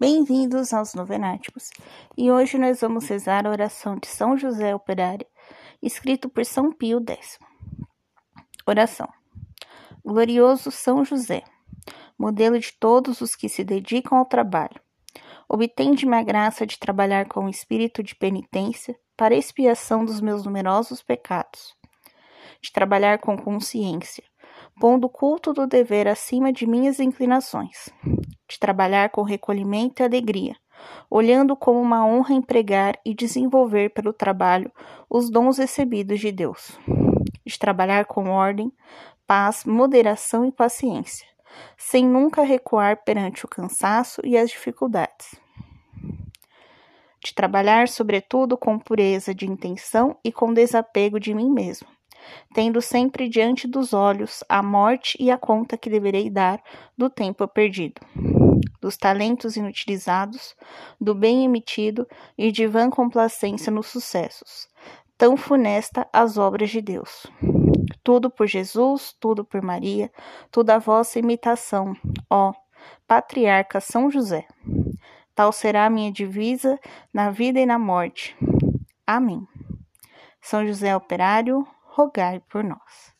Bem-vindos aos Novenáticos e hoje nós vamos rezar a oração de São José Operário, escrito por São Pio X. Oração. Glorioso São José, modelo de todos os que se dedicam ao trabalho, obtende-me a graça de trabalhar com espírito de penitência para expiação dos meus numerosos pecados, de trabalhar com consciência, pondo o culto do dever acima de minhas inclinações de trabalhar com recolhimento e alegria, olhando como uma honra empregar e desenvolver pelo trabalho os dons recebidos de Deus, de trabalhar com ordem, paz, moderação e paciência, sem nunca recuar perante o cansaço e as dificuldades. De trabalhar, sobretudo, com pureza de intenção e com desapego de mim mesmo, tendo sempre diante dos olhos a morte e a conta que deverei dar do tempo perdido dos talentos inutilizados, do bem emitido e de vã complacência nos sucessos, tão funesta as obras de Deus. Tudo por Jesus, tudo por Maria, tudo a vossa imitação, ó Patriarca São José. Tal será a minha divisa na vida e na morte. Amém. São José Operário, rogai por nós.